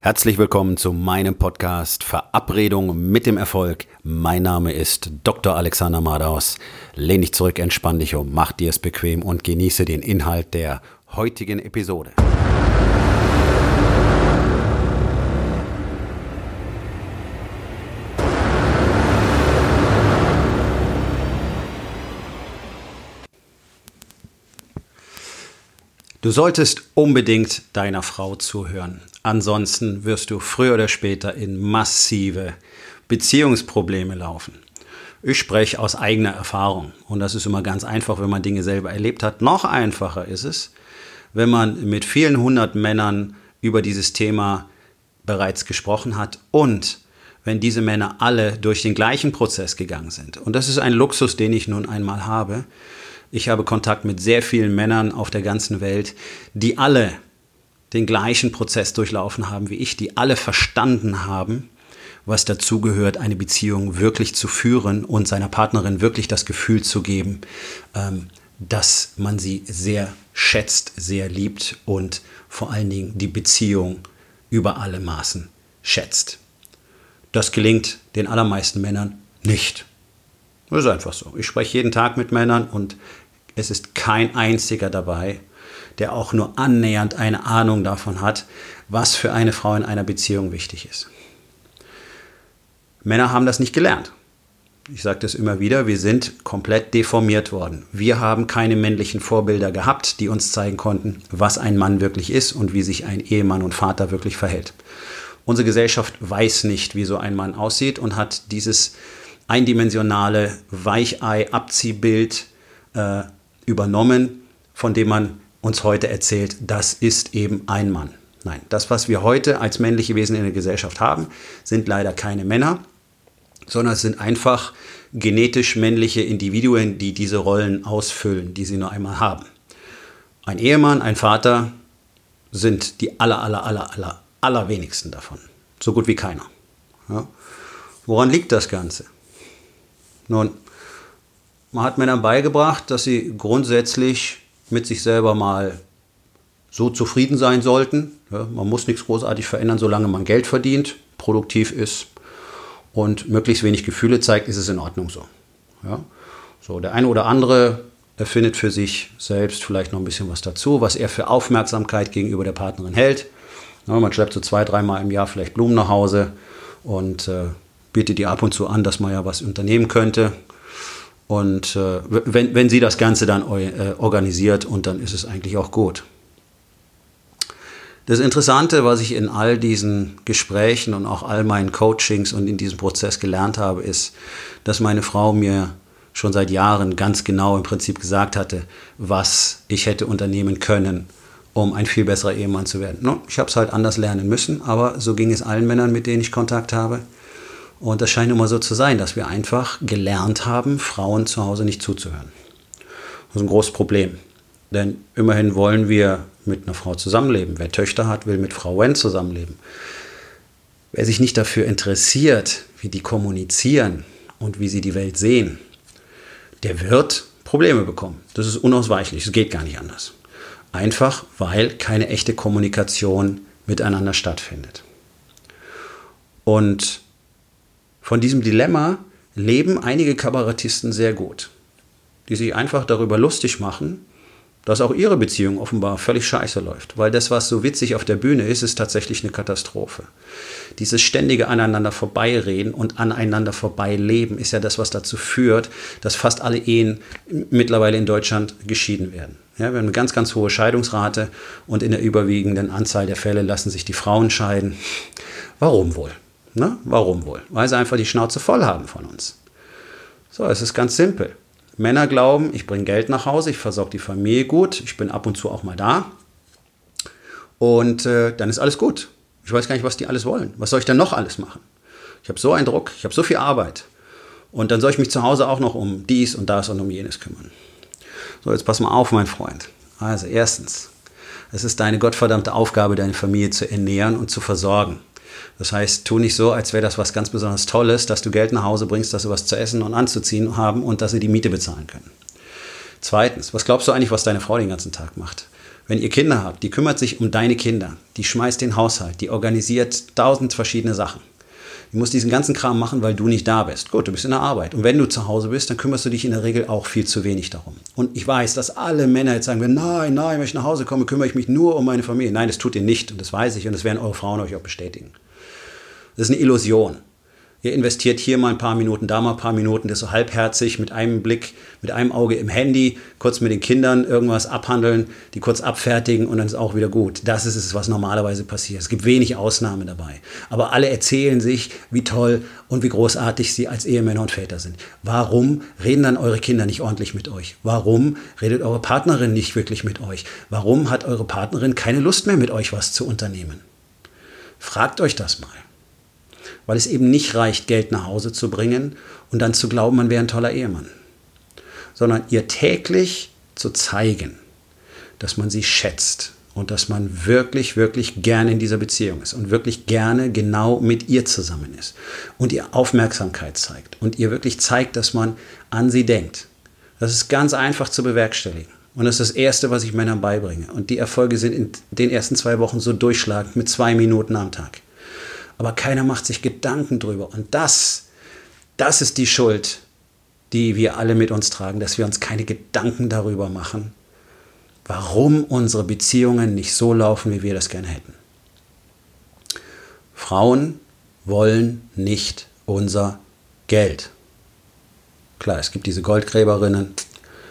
Herzlich willkommen zu meinem Podcast Verabredung mit dem Erfolg. Mein Name ist Dr. Alexander Madaus. Lehn dich zurück, entspann dich um, mach dir es bequem und genieße den Inhalt der heutigen Episode. Du solltest unbedingt deiner Frau zuhören. Ansonsten wirst du früher oder später in massive Beziehungsprobleme laufen. Ich spreche aus eigener Erfahrung und das ist immer ganz einfach, wenn man Dinge selber erlebt hat. Noch einfacher ist es, wenn man mit vielen hundert Männern über dieses Thema bereits gesprochen hat und wenn diese Männer alle durch den gleichen Prozess gegangen sind. Und das ist ein Luxus, den ich nun einmal habe ich habe Kontakt mit sehr vielen Männern auf der ganzen Welt, die alle den gleichen Prozess durchlaufen haben wie ich, die alle verstanden haben, was dazugehört, eine Beziehung wirklich zu führen und seiner Partnerin wirklich das Gefühl zu geben, ähm, dass man sie sehr schätzt, sehr liebt und vor allen Dingen die Beziehung über alle Maßen schätzt. Das gelingt den allermeisten Männern nicht. Das ist einfach so. Ich spreche jeden Tag mit Männern und es ist kein einziger dabei, der auch nur annähernd eine Ahnung davon hat, was für eine Frau in einer Beziehung wichtig ist. Männer haben das nicht gelernt. Ich sage das immer wieder, wir sind komplett deformiert worden. Wir haben keine männlichen Vorbilder gehabt, die uns zeigen konnten, was ein Mann wirklich ist und wie sich ein Ehemann und Vater wirklich verhält. Unsere Gesellschaft weiß nicht, wie so ein Mann aussieht und hat dieses eindimensionale Weichei-Abziehbild äh, übernommen, von dem man uns heute erzählt, das ist eben ein Mann. Nein, das, was wir heute als männliche Wesen in der Gesellschaft haben, sind leider keine Männer, sondern es sind einfach genetisch männliche Individuen, die diese Rollen ausfüllen, die sie nur einmal haben. Ein Ehemann, ein Vater sind die aller, aller, aller, aller, allerwenigsten davon. So gut wie keiner. Ja. Woran liegt das Ganze? Nun, man hat Männern beigebracht, dass sie grundsätzlich mit sich selber mal so zufrieden sein sollten. Ja, man muss nichts großartig verändern, solange man Geld verdient, produktiv ist und möglichst wenig Gefühle zeigt, ist es in Ordnung so. Ja? So, der eine oder andere erfindet für sich selbst vielleicht noch ein bisschen was dazu, was er für Aufmerksamkeit gegenüber der Partnerin hält. Ja, man schleppt so zwei, dreimal im Jahr vielleicht Blumen nach Hause und äh, bietet ihr ab und zu an, dass man ja was unternehmen könnte. Und äh, wenn, wenn sie das Ganze dann äh, organisiert und dann ist es eigentlich auch gut. Das Interessante, was ich in all diesen Gesprächen und auch all meinen Coachings und in diesem Prozess gelernt habe, ist, dass meine Frau mir schon seit Jahren ganz genau im Prinzip gesagt hatte, was ich hätte unternehmen können, um ein viel besserer Ehemann zu werden. No, ich habe es halt anders lernen müssen, aber so ging es allen Männern, mit denen ich Kontakt habe. Und das scheint immer so zu sein, dass wir einfach gelernt haben, Frauen zu Hause nicht zuzuhören. Das ist ein großes Problem. Denn immerhin wollen wir mit einer Frau zusammenleben. Wer Töchter hat, will mit Frau Wen zusammenleben. Wer sich nicht dafür interessiert, wie die kommunizieren und wie sie die Welt sehen, der wird Probleme bekommen. Das ist unausweichlich. Es geht gar nicht anders. Einfach, weil keine echte Kommunikation miteinander stattfindet. Und von diesem Dilemma leben einige Kabarettisten sehr gut, die sich einfach darüber lustig machen, dass auch ihre Beziehung offenbar völlig scheiße läuft. Weil das, was so witzig auf der Bühne ist, ist tatsächlich eine Katastrophe. Dieses ständige aneinander vorbeireden und aneinander vorbeileben ist ja das, was dazu führt, dass fast alle Ehen mittlerweile in Deutschland geschieden werden. Ja, wir haben eine ganz, ganz hohe Scheidungsrate und in der überwiegenden Anzahl der Fälle lassen sich die Frauen scheiden. Warum wohl? Ne? Warum wohl? Weil sie einfach die Schnauze voll haben von uns. So, es ist ganz simpel. Männer glauben, ich bringe Geld nach Hause, ich versorge die Familie gut, ich bin ab und zu auch mal da. Und äh, dann ist alles gut. Ich weiß gar nicht, was die alles wollen. Was soll ich denn noch alles machen? Ich habe so einen Druck, ich habe so viel Arbeit. Und dann soll ich mich zu Hause auch noch um dies und das und um jenes kümmern. So, jetzt pass mal auf, mein Freund. Also, erstens, es ist deine gottverdammte Aufgabe, deine Familie zu ernähren und zu versorgen. Das heißt, tu nicht so, als wäre das was ganz besonders Tolles, dass du Geld nach Hause bringst, dass sie was zu essen und anzuziehen haben und dass sie die Miete bezahlen können. Zweitens, was glaubst du eigentlich, was deine Frau den ganzen Tag macht? wenn ihr Kinder habt, die kümmert sich um deine Kinder, die schmeißt den Haushalt, die organisiert tausend verschiedene Sachen. Die muss diesen ganzen Kram machen, weil du nicht da bist. Gut, du bist in der Arbeit. Und wenn du zu Hause bist, dann kümmerst du dich in der Regel auch viel zu wenig darum. Und ich weiß, dass alle Männer jetzt sagen, nein, nein, wenn ich nach Hause komme, kümmere ich mich nur um meine Familie. Nein, das tut ihr nicht. Und das weiß ich. Und das werden eure Frauen euch auch bestätigen. Das ist eine Illusion. Ihr investiert hier mal ein paar Minuten, da mal ein paar Minuten, das so halbherzig mit einem Blick, mit einem Auge im Handy, kurz mit den Kindern irgendwas abhandeln, die kurz abfertigen und dann ist auch wieder gut. Das ist es, was normalerweise passiert. Es gibt wenig Ausnahmen dabei. Aber alle erzählen sich, wie toll und wie großartig sie als Ehemänner und Väter sind. Warum reden dann eure Kinder nicht ordentlich mit euch? Warum redet eure Partnerin nicht wirklich mit euch? Warum hat eure Partnerin keine Lust mehr mit euch was zu unternehmen? Fragt euch das mal weil es eben nicht reicht, Geld nach Hause zu bringen und dann zu glauben, man wäre ein toller Ehemann, sondern ihr täglich zu zeigen, dass man sie schätzt und dass man wirklich, wirklich gerne in dieser Beziehung ist und wirklich gerne genau mit ihr zusammen ist und ihr Aufmerksamkeit zeigt und ihr wirklich zeigt, dass man an sie denkt. Das ist ganz einfach zu bewerkstelligen. Und das ist das Erste, was ich Männern beibringe. Und die Erfolge sind in den ersten zwei Wochen so durchschlagend mit zwei Minuten am Tag aber keiner macht sich Gedanken drüber. Und das, das ist die Schuld, die wir alle mit uns tragen, dass wir uns keine Gedanken darüber machen, warum unsere Beziehungen nicht so laufen, wie wir das gerne hätten. Frauen wollen nicht unser Geld. Klar, es gibt diese Goldgräberinnen,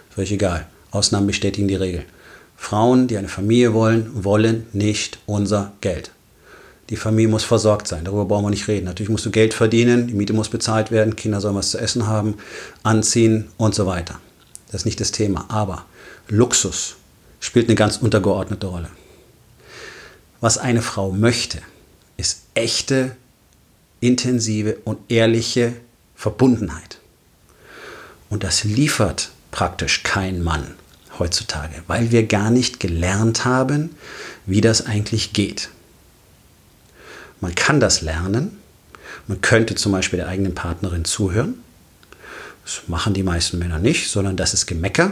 völlig egal. Ausnahmen bestätigen die Regel. Frauen, die eine Familie wollen, wollen nicht unser Geld. Die Familie muss versorgt sein, darüber brauchen wir nicht reden. Natürlich musst du Geld verdienen, die Miete muss bezahlt werden, Kinder sollen was zu essen haben, anziehen und so weiter. Das ist nicht das Thema. Aber Luxus spielt eine ganz untergeordnete Rolle. Was eine Frau möchte, ist echte, intensive und ehrliche Verbundenheit. Und das liefert praktisch kein Mann heutzutage, weil wir gar nicht gelernt haben, wie das eigentlich geht. Man kann das lernen. Man könnte zum Beispiel der eigenen Partnerin zuhören. Das machen die meisten Männer nicht, sondern das ist Gemecker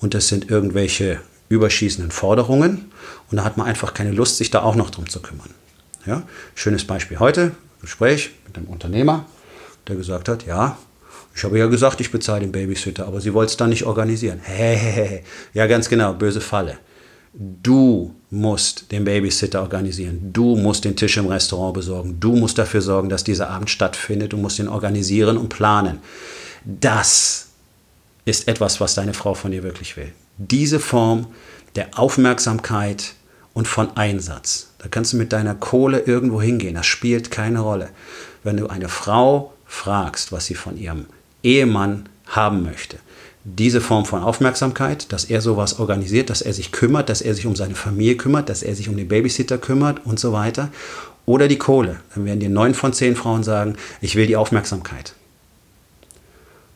und das sind irgendwelche überschießenden Forderungen und da hat man einfach keine Lust, sich da auch noch drum zu kümmern. Ja? Schönes Beispiel heute, Gespräch mit einem Unternehmer, der gesagt hat, ja, ich habe ja gesagt, ich bezahle den Babysitter, aber sie wollte es dann nicht organisieren. Hey, ja, ganz genau, böse Falle. Du musst den Babysitter organisieren. Du musst den Tisch im Restaurant besorgen. Du musst dafür sorgen, dass dieser Abend stattfindet. Du musst ihn organisieren und planen. Das ist etwas, was deine Frau von dir wirklich will. Diese Form der Aufmerksamkeit und von Einsatz. Da kannst du mit deiner Kohle irgendwo hingehen. Das spielt keine Rolle. Wenn du eine Frau fragst, was sie von ihrem Ehemann haben möchte, diese Form von Aufmerksamkeit, dass er sowas organisiert, dass er sich kümmert, dass er sich um seine Familie kümmert, dass er sich um den Babysitter kümmert und so weiter. Oder die Kohle. Dann werden dir neun von zehn Frauen sagen, ich will die Aufmerksamkeit.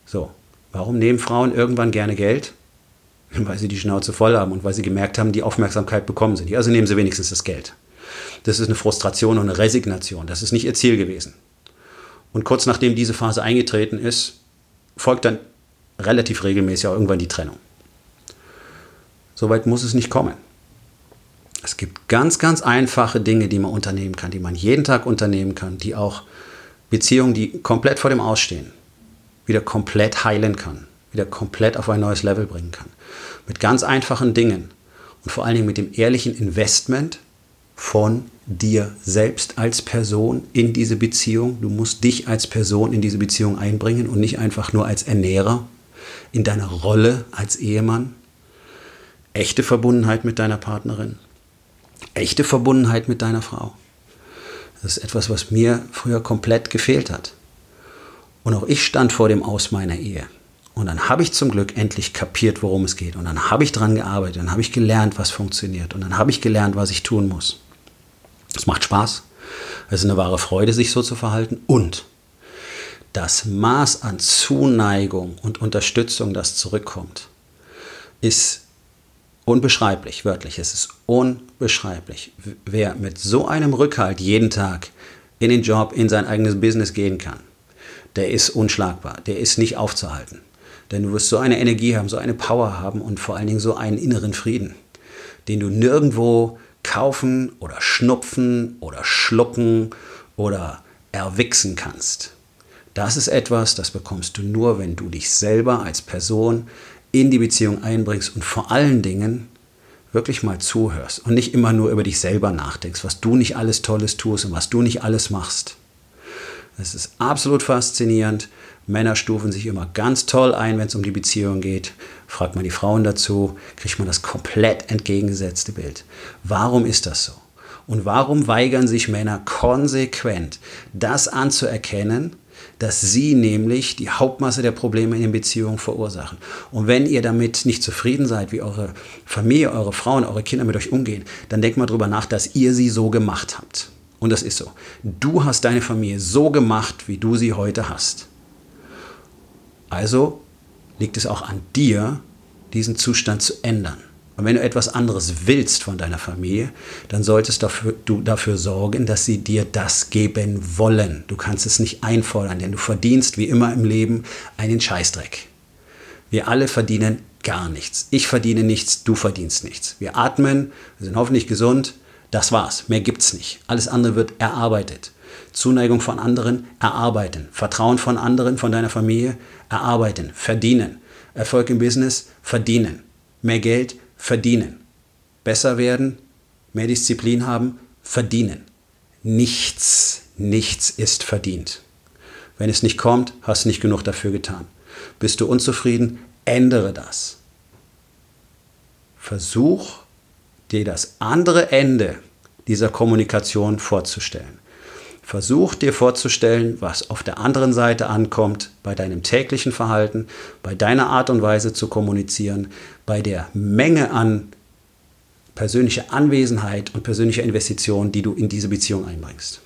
So, warum nehmen Frauen irgendwann gerne Geld? Weil sie die Schnauze voll haben und weil sie gemerkt haben, die Aufmerksamkeit bekommen sie nicht. Also nehmen sie wenigstens das Geld. Das ist eine Frustration und eine Resignation. Das ist nicht ihr Ziel gewesen. Und kurz nachdem diese Phase eingetreten ist, folgt dann relativ regelmäßig auch irgendwann die Trennung. Soweit muss es nicht kommen. Es gibt ganz, ganz einfache Dinge, die man unternehmen kann, die man jeden Tag unternehmen kann, die auch Beziehungen, die komplett vor dem Ausstehen, wieder komplett heilen kann, wieder komplett auf ein neues Level bringen kann. Mit ganz einfachen Dingen und vor allen Dingen mit dem ehrlichen Investment von dir selbst als Person in diese Beziehung. Du musst dich als Person in diese Beziehung einbringen und nicht einfach nur als Ernährer in deiner Rolle als Ehemann, echte Verbundenheit mit deiner Partnerin, echte Verbundenheit mit deiner Frau. Das ist etwas, was mir früher komplett gefehlt hat. Und auch ich stand vor dem Aus meiner Ehe. Und dann habe ich zum Glück endlich kapiert, worum es geht. Und dann habe ich dran gearbeitet. Dann habe ich gelernt, was funktioniert. Und dann habe ich gelernt, was ich tun muss. Es macht Spaß. Es ist eine wahre Freude, sich so zu verhalten. Und das Maß an Zuneigung und Unterstützung, das zurückkommt, ist unbeschreiblich, wörtlich. Es ist unbeschreiblich. Wer mit so einem Rückhalt jeden Tag in den Job, in sein eigenes Business gehen kann, der ist unschlagbar, der ist nicht aufzuhalten. Denn du wirst so eine Energie haben, so eine Power haben und vor allen Dingen so einen inneren Frieden. den du nirgendwo kaufen oder schnupfen oder schlucken oder erwichsen kannst. Das ist etwas, das bekommst du nur, wenn du dich selber als Person in die Beziehung einbringst und vor allen Dingen wirklich mal zuhörst und nicht immer nur über dich selber nachdenkst, was du nicht alles Tolles tust und was du nicht alles machst. Es ist absolut faszinierend. Männer stufen sich immer ganz toll ein, wenn es um die Beziehung geht. Fragt man die Frauen dazu, kriegt man das komplett entgegengesetzte Bild. Warum ist das so? Und warum weigern sich Männer konsequent, das anzuerkennen, dass sie nämlich die Hauptmasse der Probleme in den Beziehungen verursachen. Und wenn ihr damit nicht zufrieden seid, wie eure Familie, eure Frauen, eure Kinder mit euch umgehen, dann denkt mal drüber nach, dass ihr sie so gemacht habt. Und das ist so. Du hast deine Familie so gemacht, wie du sie heute hast. Also liegt es auch an dir, diesen Zustand zu ändern. Und wenn du etwas anderes willst von deiner Familie, dann solltest dafür, du dafür sorgen, dass sie dir das geben wollen. Du kannst es nicht einfordern, denn du verdienst wie immer im Leben einen Scheißdreck. Wir alle verdienen gar nichts. Ich verdiene nichts, du verdienst nichts. Wir atmen, wir sind hoffentlich gesund. Das war's. Mehr gibt's nicht. Alles andere wird erarbeitet. Zuneigung von anderen erarbeiten. Vertrauen von anderen, von deiner Familie erarbeiten. Verdienen. Erfolg im Business verdienen. Mehr Geld verdienen. Besser werden, mehr Disziplin haben, verdienen. Nichts, nichts ist verdient. Wenn es nicht kommt, hast du nicht genug dafür getan. Bist du unzufrieden, ändere das. Versuch dir das andere Ende dieser Kommunikation vorzustellen. Versuch dir vorzustellen, was auf der anderen Seite ankommt bei deinem täglichen Verhalten, bei deiner Art und Weise zu kommunizieren, bei der Menge an persönlicher Anwesenheit und persönlicher Investition, die du in diese Beziehung einbringst.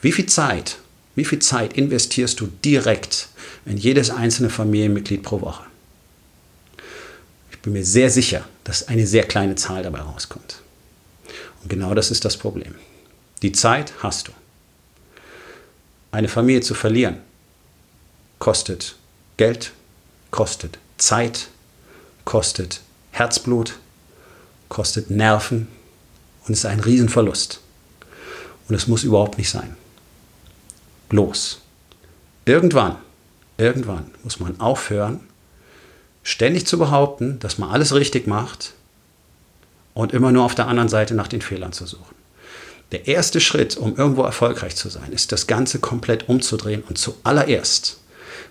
Wie viel Zeit, wie viel Zeit investierst du direkt in jedes einzelne Familienmitglied pro Woche? Ich bin mir sehr sicher, dass eine sehr kleine Zahl dabei rauskommt. Und genau das ist das Problem. Die Zeit hast du. Eine Familie zu verlieren kostet Geld, kostet Zeit, kostet Herzblut, kostet Nerven und ist ein Riesenverlust. Und es muss überhaupt nicht sein. Bloß. Irgendwann, irgendwann muss man aufhören, ständig zu behaupten, dass man alles richtig macht und immer nur auf der anderen Seite nach den Fehlern zu suchen. Der erste Schritt, um irgendwo erfolgreich zu sein, ist das Ganze komplett umzudrehen und zuallererst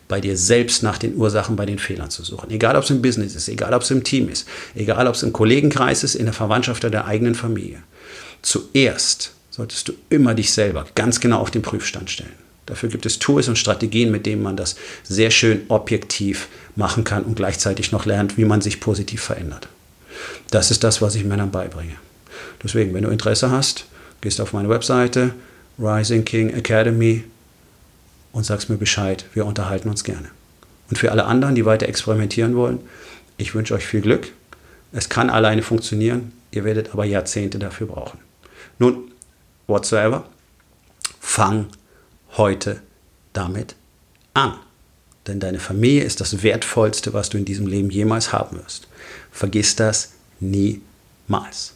bei dir selbst nach den Ursachen, bei den Fehlern zu suchen. Egal, ob es im Business ist, egal, ob es im Team ist, egal, ob es im Kollegenkreis ist, in der Verwandtschaft oder der eigenen Familie. Zuerst solltest du immer dich selber ganz genau auf den Prüfstand stellen. Dafür gibt es Tools und Strategien, mit denen man das sehr schön objektiv machen kann und gleichzeitig noch lernt, wie man sich positiv verändert. Das ist das, was ich Männern beibringe. Deswegen, wenn du Interesse hast, gehst auf meine Webseite Rising King Academy und sagst mir Bescheid. Wir unterhalten uns gerne. Und für alle anderen, die weiter experimentieren wollen, ich wünsche euch viel Glück. Es kann alleine funktionieren, ihr werdet aber Jahrzehnte dafür brauchen. Nun, whatsoever, fang heute damit an. Denn deine Familie ist das Wertvollste, was du in diesem Leben jemals haben wirst. Vergiss das niemals.